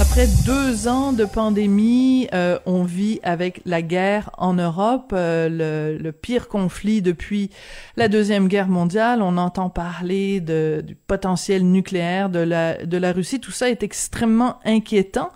Après deux ans de pandémie, euh, on vit avec la guerre en Europe, euh, le, le, pire conflit depuis la Deuxième Guerre mondiale. On entend parler de, du potentiel nucléaire de la, de la Russie. Tout ça est extrêmement inquiétant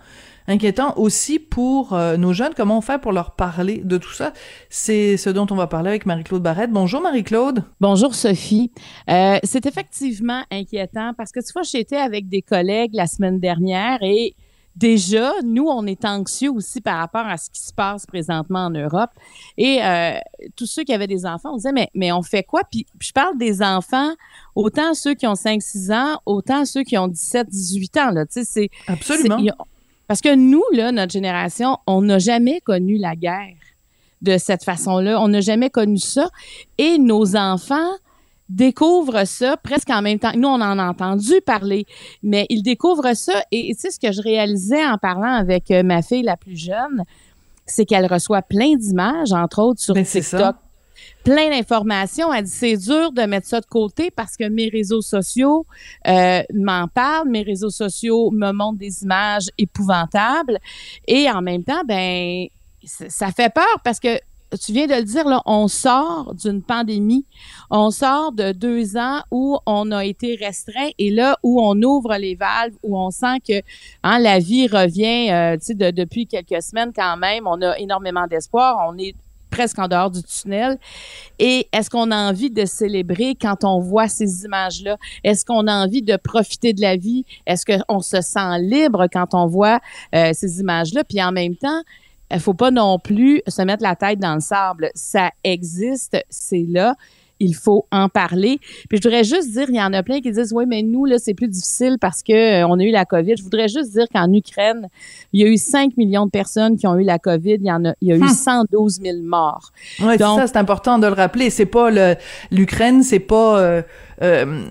inquiétant aussi pour euh, nos jeunes. Comment on fait pour leur parler de tout ça? C'est ce dont on va parler avec Marie-Claude Barrette. Bonjour Marie-Claude. Bonjour Sophie. Euh, c'est effectivement inquiétant parce que tu vois, j'étais avec des collègues la semaine dernière et déjà, nous, on est anxieux aussi par rapport à ce qui se passe présentement en Europe. Et euh, tous ceux qui avaient des enfants, on disait, mais, mais on fait quoi? Puis, je parle des enfants, autant ceux qui ont 5-6 ans, autant ceux qui ont 17-18 ans. Là. Tu sais, c'est, Absolument. Parce que nous, là, notre génération, on n'a jamais connu la guerre de cette façon-là. On n'a jamais connu ça. Et nos enfants découvrent ça presque en même temps. Nous, on en a entendu parler, mais ils découvrent ça. Et tu sais, ce que je réalisais en parlant avec euh, ma fille la plus jeune, c'est qu'elle reçoit plein d'images, entre autres sur Ben, TikTok plein d'informations. Elle dit c'est dur de mettre ça de côté parce que mes réseaux sociaux euh, m'en parlent, mes réseaux sociaux me montrent des images épouvantables et en même temps, ben ça fait peur parce que tu viens de le dire, là, on sort d'une pandémie, on sort de deux ans où on a été restreint et là où on ouvre les valves, où on sent que hein, la vie revient, euh, depuis quelques semaines quand même, on a énormément d'espoir, on est presque en dehors du tunnel. Et est-ce qu'on a envie de célébrer quand on voit ces images-là? Est-ce qu'on a envie de profiter de la vie? Est-ce qu'on se sent libre quand on voit euh, ces images-là? Puis en même temps, il faut pas non plus se mettre la tête dans le sable. Ça existe, c'est là il faut en parler. Puis je voudrais juste dire, il y en a plein qui disent, oui, mais nous, là, c'est plus difficile parce que euh, on a eu la COVID. Je voudrais juste dire qu'en Ukraine, il y a eu 5 millions de personnes qui ont eu la COVID. Il y en a, il y a eu Hmm. 112 000 morts. Ouais, Donc- ça, c'est important de le rappeler. C'est pas l'Ukraine, c'est pas euh, euh,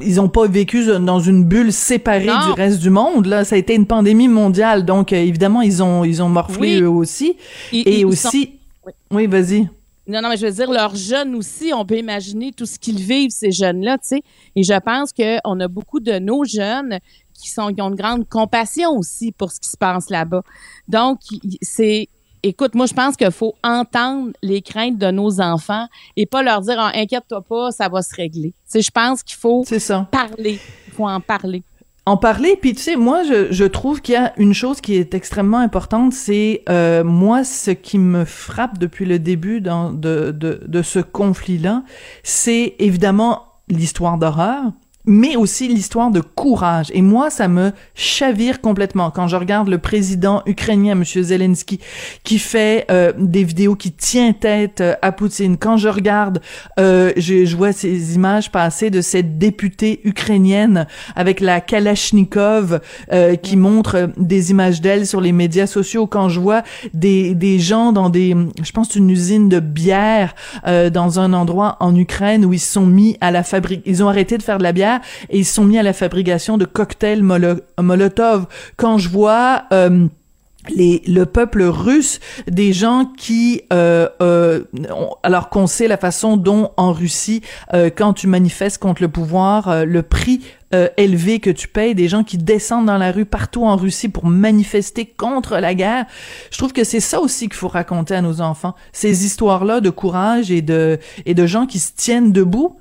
ils ont pas vécu dans une bulle séparée Non. du reste du monde. Là, ça a été une pandémie mondiale, donc euh, évidemment ils ont ils ont morflé Oui. eux aussi. Ils- Et ils aussi, Oui. oui, vas-y. Non, non, mais je veux dire, leurs jeunes aussi, on peut imaginer tout ce qu'ils vivent, ces jeunes-là, tu sais. Et je pense qu'on a beaucoup de nos jeunes qui sont qui ont une grande compassion aussi pour ce qui se passe là-bas. Donc, c'est écoute, moi je pense qu'il faut entendre les craintes de nos enfants et pas leur dire Ah, inquiète-toi pas, ça va se régler. Tu sais, je pense qu'il faut ça. parler, il faut en parler. en parler. Puis tu sais, moi, je, je trouve qu'il y a une chose qui est extrêmement importante, c'est euh, moi ce qui me frappe depuis le début dans, de, de, de ce conflit-là, c'est évidemment l'histoire d'horreur mais aussi l'histoire de courage. Et moi, ça me chavire complètement quand je regarde le président ukrainien, Monsieur Zelensky, qui fait euh, des vidéos qui tient tête euh, à Poutine. Quand je regarde, euh, je, je vois ces images passer de cette députée ukrainienne avec la Kalachnikov euh, qui montre euh, des images d'elle sur les médias sociaux. Quand je vois des, des gens dans des, je pense une usine de bière euh, dans un endroit en Ukraine où ils se sont mis à la fabrique, ils ont arrêté de faire de la bière et ils sont mis à la fabrication de cocktails molo- Molotov. Quand je vois euh, le peuple russe, des gens qui, euh, euh, alors qu'on sait la façon dont en Russie, quand tu manifestes contre le pouvoir, le prix élevé que tu payes, des gens qui descendent dans la rue partout en Russie pour manifester contre la guerre. Je trouve que c'est ça aussi qu'il faut raconter à nos enfants, ces histoires-là de courage et de et de gens qui se tiennent debout.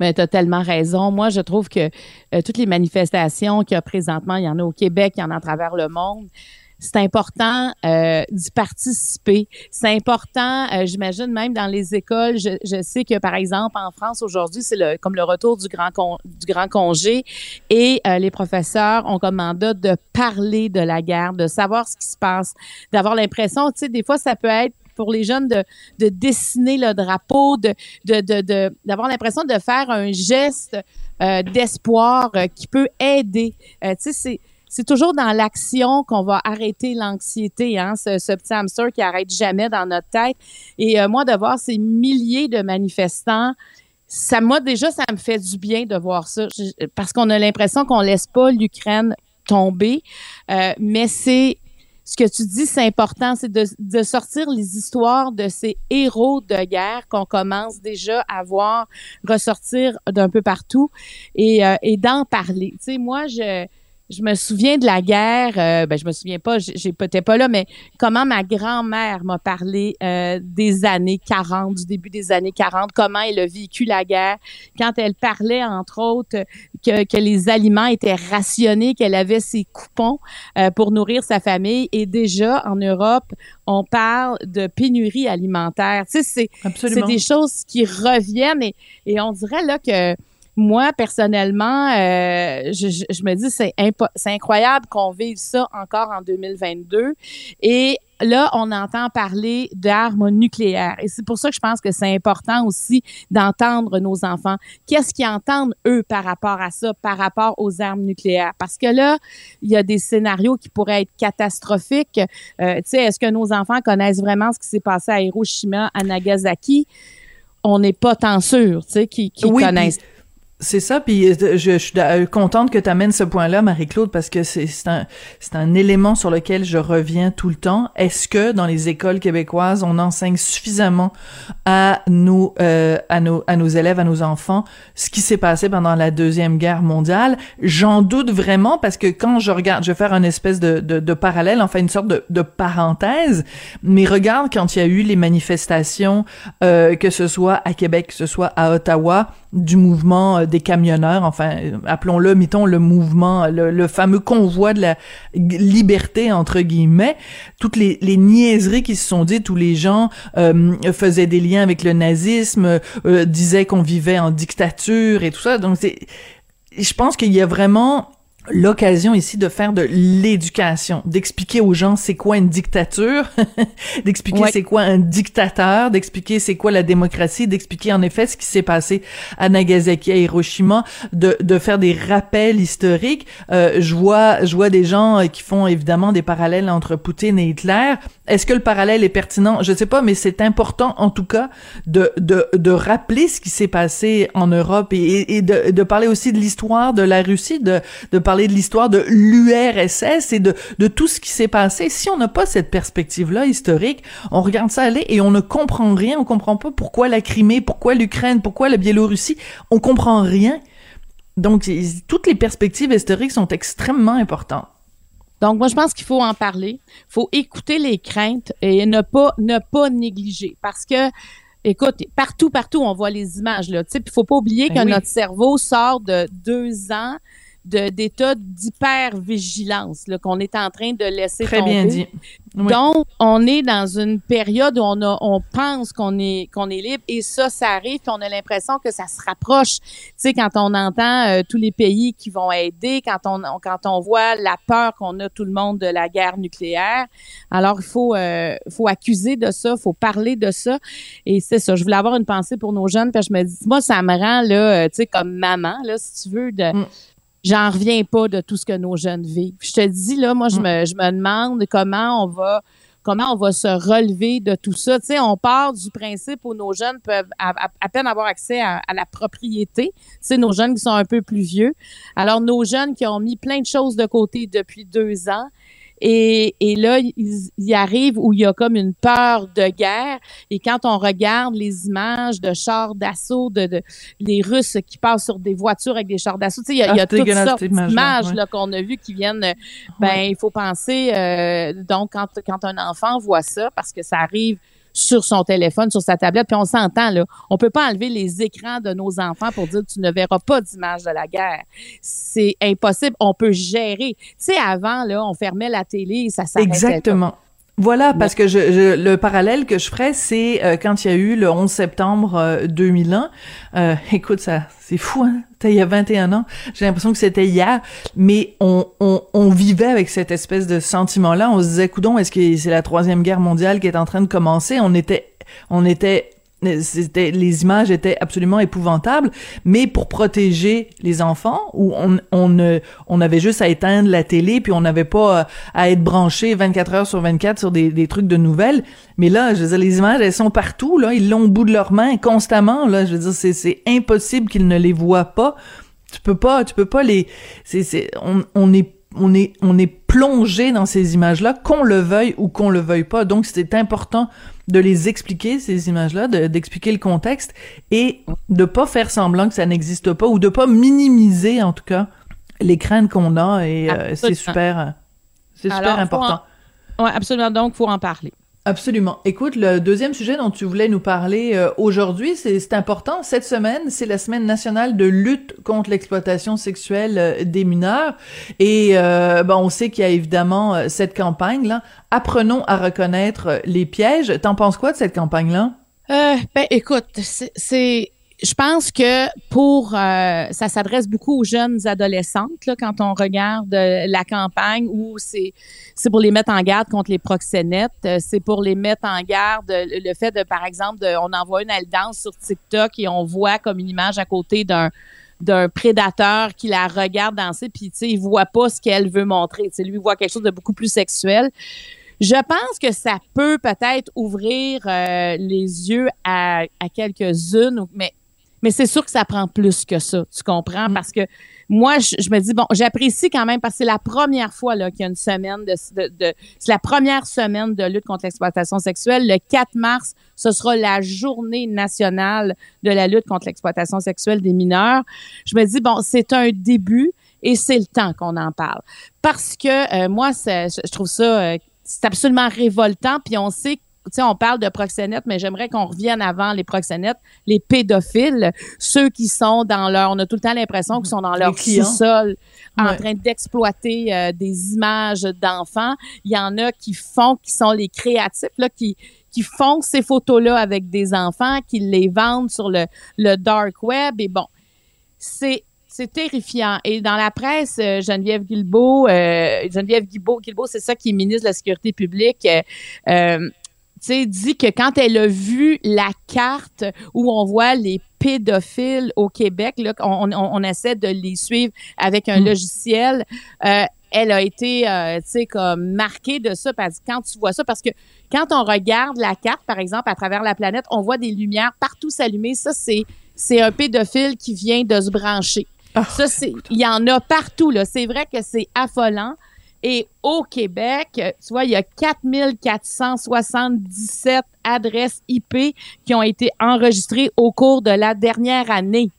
Mais tu as tellement raison. Moi, je trouve que euh, toutes les manifestations qu'il y a présentement, il y en a au Québec, il y en a à travers le monde. C'est important euh, d'y participer. C'est important, euh, j'imagine même dans les écoles. Je, je sais que par exemple en France aujourd'hui, c'est le, comme le retour du grand con- du grand congé et euh, les professeurs ont comme mandat de parler de la guerre, de savoir ce qui se passe, d'avoir l'impression, tu sais, des fois ça peut être pour les jeunes de, de dessiner le drapeau, de de d'avoir l'impression de faire un geste euh, d'espoir euh, qui peut aider. Euh, tu sais, c'est c'est toujours dans l'action qu'on va arrêter l'anxiété, hein, ce, petit hamster qui arrête jamais dans notre tête. Et moi, de voir ces milliers de manifestants, ça moi déjà, ça me fait du bien de voir ça, parce qu'on a l'impression qu'on laisse pas l'Ukraine tomber, mais c'est ce que tu dis, c'est important, c'est de, de, sortir les histoires de ces héros de guerre qu'on commence déjà à voir ressortir d'un peu partout et, euh, et d'en parler. Tu sais, moi, je je me souviens de la guerre, euh, ben je me souviens pas, j'ai peut-être pas là, mais comment ma grand-mère m'a parlé euh, des années 40, du début des années 40, comment elle a vécu la guerre, quand elle parlait entre autres que, que les aliments étaient rationnés, qu'elle avait ses coupons euh, pour nourrir sa famille, et déjà en Europe, on parle de pénurie alimentaire. Tu sais, c'est des choses qui reviennent et, et on dirait là que moi, personnellement, euh, je, je, me dis c'est c'est incroyable qu'on vive ça encore en 2022. Et là, on entend parler d'armes nucléaires. Et c'est pour ça que je pense que c'est important aussi d'entendre nos enfants. Qu'est-ce qu'ils entendent, eux, par rapport à ça, par rapport aux armes nucléaires? Parce que là, il y a des scénarios qui pourraient être catastrophiques. Euh, tu sais, est-ce que nos enfants connaissent vraiment ce qui s'est passé à Hiroshima, à Nagasaki? On n'est pas tant sûr, tu sais, qu'ils connaissent. C'est ça, puis euh, je, suis euh, contente que tu amènes ce point-là, Marie-Claude, parce que c'est un, un élément sur lequel je reviens tout le temps. Est-ce que dans les écoles québécoises, on enseigne suffisamment à nos, euh, à nos, à nos élèves, à nos enfants, ce qui s'est passé pendant la Deuxième Guerre mondiale? J'en doute vraiment, parce que quand je regarde, je vais faire une espèce de, de, de parallèle, enfin une sorte de, de, parenthèse, mais regarde quand il y a eu les manifestations, euh, que ce soit à Québec, que ce soit à Ottawa, du mouvement euh, des camionneurs, enfin, appelons-le, mettons, le mouvement, le, fameux convoi de la liberté, entre guillemets, toutes les, les niaiseries qui se sont dites, tous les gens euh, faisaient des liens avec le nazisme, euh, disaient qu'on vivait en dictature et tout ça. Donc, c'est, je pense qu'il y a vraiment l'occasion ici de faire de l'éducation, d'expliquer aux gens c'est quoi une dictature, d'expliquer c'est quoi un dictateur, d'expliquer c'est quoi la démocratie, d'expliquer en effet ce qui s'est passé à Nagasaki, à Hiroshima, de, de faire des rappels historiques. Euh, je vois je vois des gens euh, qui font évidemment des parallèles entre Poutine et Hitler. Est-ce que le parallèle est pertinent? Je sais pas, mais c'est important en tout cas de de, de rappeler ce qui s'est passé en Europe et, et de, de parler aussi de l'histoire de la Russie, de de parler de l'histoire de l'URSS et de, de tout ce qui s'est passé. Si on n'a pas cette perspective-là historique, on regarde ça aller et on ne comprend rien. On comprend pas pourquoi la Crimée, pourquoi l'Ukraine, pourquoi la Biélorussie. On comprend rien. Donc, toutes les perspectives historiques sont extrêmement importantes. Donc, moi, je pense qu'il faut en parler. Il faut écouter les craintes et ne pas, ne pas négliger. Parce que, écoute, partout, partout, on voit les images, là. Tu sais, il faut pas oublier ben que notre cerveau sort de deux ans d'état d'hypervigilance qu'on est en train de laisser Très bien dit. Donc, on est dans une période où on, a, on pense qu'on est qu'on est libre et ça, ça arrive, puis on a l'impression que ça se rapproche. Tu sais, quand on entend euh, tous les pays qui vont aider, quand on, quand on voit la peur qu'on a tout le monde de la guerre nucléaire, alors il faut euh, faut accuser de ça, faut parler de ça. Et c'est ça. Je voulais avoir une pensée pour nos jeunes, puis je me dis, moi, ça me rend là, euh, tu sais, comme maman là, si tu veux, de mm j'en reviens pas de tout ce que nos jeunes vivent. Je te dis là, moi je mm. me je me demande comment on va comment on va se relever de tout ça. Tu sais, on part du principe où nos jeunes peuvent à, peine avoir accès à, à, la propriété. Tu sais, nos jeunes qui sont un peu plus vieux. Alors, nos jeunes qui ont mis plein de choses de côté depuis deux ans, et, et là, il, il, arrive où il y a comme une peur de guerre. Et quand on regarde les images de chars d'assaut, de, de, les Russes qui passent sur des voitures avec des chars d'assaut, tu sais, il y a, il y a ah, toutes sortes d'images là qu'on a vues qui viennent. Ben, il faut penser. Euh, donc, quand quand un enfant voit ça, parce que ça arrive sur son téléphone, sur sa tablette, puis on s'entend là. On peut pas enlever les écrans de nos enfants pour dire tu ne verras pas d'image de la guerre. C'est impossible. On peut gérer. Tu sais, avant là, on fermait la télé, ça s'arrêtait. Exactement. Voilà, parce que je, le parallèle que je ferais, c'est euh, quand il y a eu le 11 septembre 2001. Euh, euh, écoute, ça, c'est fou, hein? il y a 21 ans. J'ai l'impression que c'était hier, mais on, on, on, vivait avec cette espèce de sentiment-là. On se disait, coudon, est-ce que c'est la troisième guerre mondiale qui est en train de commencer? On était, on était c'était les images étaient absolument épouvantables mais pour protéger les enfants où on on on avait juste à éteindre la télé puis on n'avait pas à être branché 24 heures sur 24 sur des, trucs de nouvelles. Mais là je veux dire les images elles sont partout là. Ils l'ont au bout de leurs mains constamment là. Je veux dire c'est c'est impossible qu'ils ne les voient pas. Tu peux pas tu peux pas les c'est c'est on est on est on est plongé dans ces images-là, qu'on le veuille ou qu'on le veuille pas. Donc c'est important de les expliquer ces images-là, d'expliquer le contexte et de pas faire semblant que ça n'existe pas ou de pas minimiser en tout cas les craintes qu'on a et euh, c'est super c'est super important. Oui, absolument. Donc faut en parler. Absolument. Écoute, le deuxième sujet dont tu voulais nous parler euh, aujourd'hui, c'est important. Cette semaine, c'est la semaine nationale de lutte contre l'exploitation sexuelle euh, des mineurs. Et euh, on sait qu'il y a évidemment cette campagne-là. Apprenons à reconnaître les pièges. T'en penses quoi de cette campagne-là? ben, écoute, c'est je pense que pour euh, ça s'adresse beaucoup aux jeunes adolescentes là, quand on regarde euh, la campagne où c'est c'est pour les mettre en garde contre les proxénètes, euh, c'est pour les mettre en garde le fait de par exemple on envoie une elle danse sur TikTok et on voit comme une image à côté d'un d'un prédateur qui la regarde danser puis tu sais il voit pas ce qu'elle veut montrer, tu lui voit quelque chose de beaucoup plus sexuel. Je pense que ça peut peut-être ouvrir les yeux à, à quelques-unes, mais mais c'est sûr que ça prend plus que ça, tu comprends? Mm. Parce que moi, je, me dis, bon, j'apprécie quand même parce que c'est la première fois là, qu'il y a une semaine de... de, c'est la première semaine de lutte contre l'exploitation sexuelle. Le 4 mars, ce sera la journée nationale de la lutte contre l'exploitation sexuelle des mineurs. Je me dis, bon, c'est un début et c'est le temps qu'on en parle. Parce que euh, moi, je trouve ça... Euh, c'est absolument révoltant, puis on sait sais, on parle de proxénètes, mais j'aimerais qu'on revienne avant les proxénètes, les pédophiles, ceux qui sont dans leur, on a tout le temps l'impression qu'ils sont dans leur sous-sol en train d'exploiter euh, des images d'enfants. Il y en a qui font, qui sont les créatifs, là, qui, qui font ces photos-là avec des enfants, qui les vendent sur le, le dark web. Et bon, c'est c'est terrifiant. Et dans la presse, euh, Geneviève Guilbeault, euh, Geneviève Guilbeault, Guilbeault c'est ça qui est ministre de la Sécurité publique, euh, sais, dit que quand elle a vu la carte où on voit les pédophiles au Québec, là, on, on, essaie de les suivre avec un mm. logiciel. Euh, elle a été, euh, tu sais, comme marquée de ça. Parce que quand tu vois ça, parce que quand on regarde la carte, par exemple, à travers la planète, on voit des lumières partout s'allumer. Ça, c'est, c'est un pédophile qui vient de se brancher. Ah, ça, c'est, il y en a partout, là. C'est vrai que c'est affolant. Et au Québec, tu vois, il y a 4477 adresses IP qui ont été enregistrées au cours de la dernière année.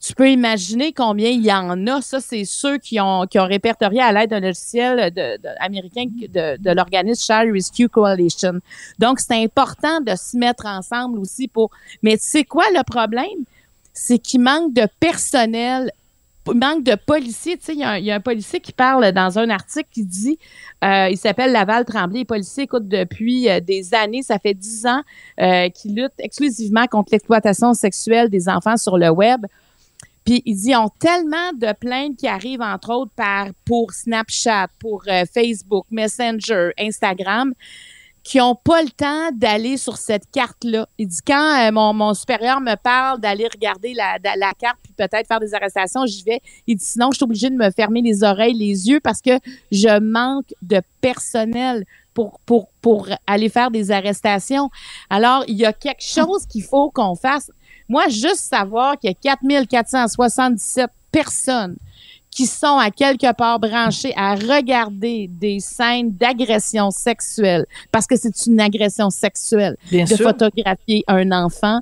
Tu peux imaginer combien il y en a. Ça, c'est ceux qui ont, qui ont répertorié à l'aide d'un logiciel américain de, de l'organisme Child Rescue Coalition. Donc, c'est important de se mettre ensemble aussi pour... Mais c'est quoi le problème? C'est qu'il manque de personnel manque de policiers. Tu sais, il y, a un policier qui parle dans un article qui dit, euh, il s'appelle Laval Tremblay. Les policiers écoutent depuis euh, des années, ça fait dix ans euh, qu'ils luttent exclusivement contre l'exploitation sexuelle des enfants sur le web. Puis ils ont tellement de plaintes qui arrivent, entre autres, par pour Snapchat, pour Facebook, Messenger, Instagram qui ont pas le temps d'aller sur cette carte-là. Il dit quand euh, mon, mon, supérieur me parle d'aller regarder la, la carte puis peut-être faire des arrestations, j'y vais. Il dit sinon je suis obligé de me fermer les oreilles, les yeux parce que je manque de personnel pour pour pour aller faire des arrestations. Alors il y a quelque chose qu'il faut qu'on fasse. Moi juste savoir qu'il y a 4477 personnes qui sont à quelque part branchés à regarder des scènes d'agression sexuelle, parce que c'est une agression sexuelle de photographier un enfant.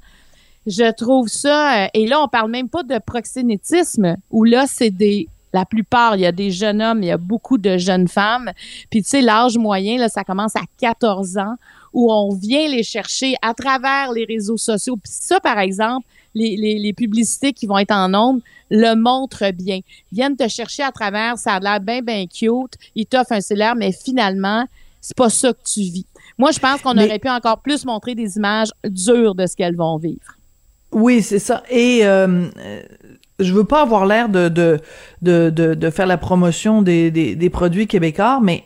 Je trouve ça, euh, et là, on parle même pas de proxénétisme, où là, c'est des, la plupart, il y a des jeunes hommes, il y a beaucoup de jeunes femmes. Puis tu sais, l'âge moyen, là, ça commence à 14 ans, où on vient les chercher à travers les réseaux sociaux. Puis ça, par exemple, les, les, les, publicités qui vont être en ondes le montrent bien. Ils viennent te chercher à travers, ça a l'air bien, bien cute, ils t'offrent un salaire, mais finalement, c'est pas ça que tu vis. Moi, je pense qu'on aurait pu encore plus montrer des images dures de ce qu'elles vont vivre. Oui, c'est ça. Et euh, je veux pas avoir l'air de de, de, de, faire la promotion des, des, des produits québécois, mais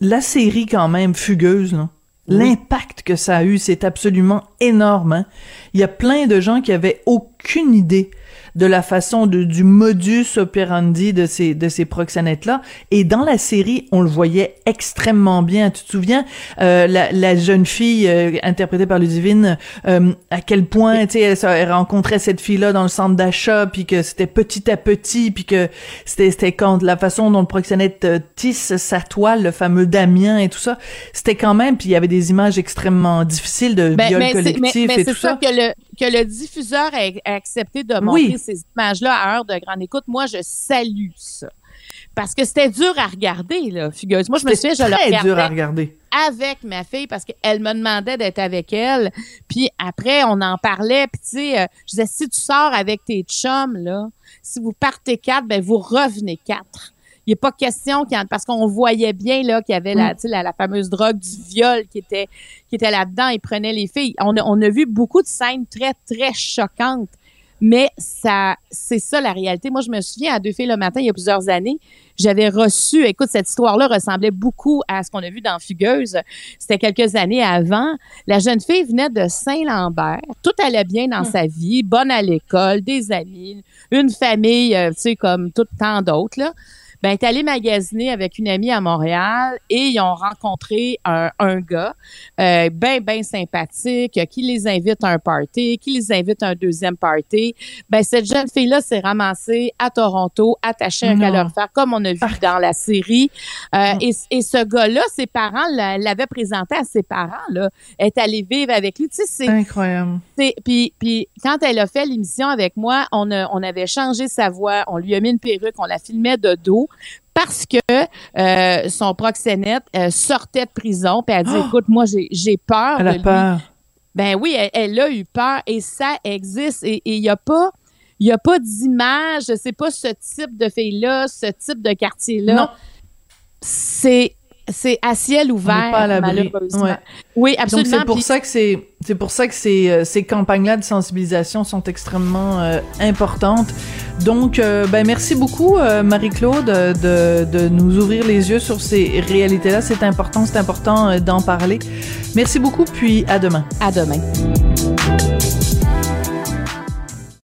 la série quand même fugueuse, là L'impact que ça a eu, c'est absolument énorme. Hein. Il y a plein de gens qui avaient aucune idée de la façon de, du modus operandi de ces de ces proxénètes là et dans la série on le voyait extrêmement bien tu te souviens euh, la, la, jeune fille euh, interprétée par Ludivine euh, à quel point tu sais elle, rencontrait cette fille là dans le centre d'achat puis que c'était petit à petit puis que c'était c'était quand la façon dont le proxénète euh, tisse sa toile le fameux Damien et tout ça c'était quand même puis il y avait des images extrêmement difficiles de ben, viol collectif et tout ça, ça. que le que le diffuseur a, accepté de montrer ces images-là à heure de grande écoute, moi, je salue ça. Parce que c'était dur à regarder, là, figureuse. Moi, je me souviens, je le regardais dur à regarder. avec ma fille parce qu'elle me demandait d'être avec elle. Puis après, on en parlait. Puis tu sais, euh, je disais, si tu sors avec tes chums, là, si vous partez quatre, ben vous revenez quatre il a pas question parce qu'on voyait bien là qu'il y avait la, mm. la, la, fameuse drogue du viol qui était qui était là-dedans. Il prenait les filles. On a, on a vu beaucoup de scènes très très choquantes. Mais ça, c'est ça la réalité. Moi, je me souviens à Deux filles le matin, il y a plusieurs années, j'avais reçu, écoute, cette histoire-là ressemblait beaucoup à ce qu'on a vu dans Fugueuse. C'était quelques années avant. La jeune fille venait de Saint-Lambert. Tout allait bien dans mm. sa vie, bonne à l'école, des amis, une famille, euh, tu sais, comme tout tant d'autres, là ben, est allé magasiner avec une amie à Montréal et ils ont rencontré un, un gars euh, ben, ben sympathique qui les invite à un party, qui les invite à un deuxième party. Ben, cette jeune fille-là s'est ramassée à Toronto, attachée à un calorifère, comme on a vu dans la série. Euh, et, et, ce gars-là, ses parents l'avaient présenté à ses parents, là. Elle est allée vivre avec lui. Tu sais, c'est incroyable. Puis, puis quand elle a fait l'émission avec moi, on, a, on avait changé sa voix, on lui a mis une perruque, on la filmait de dos parce que euh, son proxénète euh, sortait de prison, puis elle dit, oh! écoute, moi, j'ai peur elle de a peur. Ben oui, elle, a eu peur et ça existe. Et il n'y a pas... Il a pas d'image, c'est pas ce type de fille-là, ce type de quartier-là. Non. C'est c'est à ciel ouvert, pas à malheureusement. Oui, absolument. Donc c'est pour ça que c'est c'est pour ça que ces euh, ces campagnes-là de sensibilisation sont extrêmement euh, importantes. Donc euh, ben merci beaucoup Marie-Claude de, de nous ouvrir les yeux sur ces réalités-là. C'est important, c'est important d'en parler. Merci beaucoup puis à demain. À demain.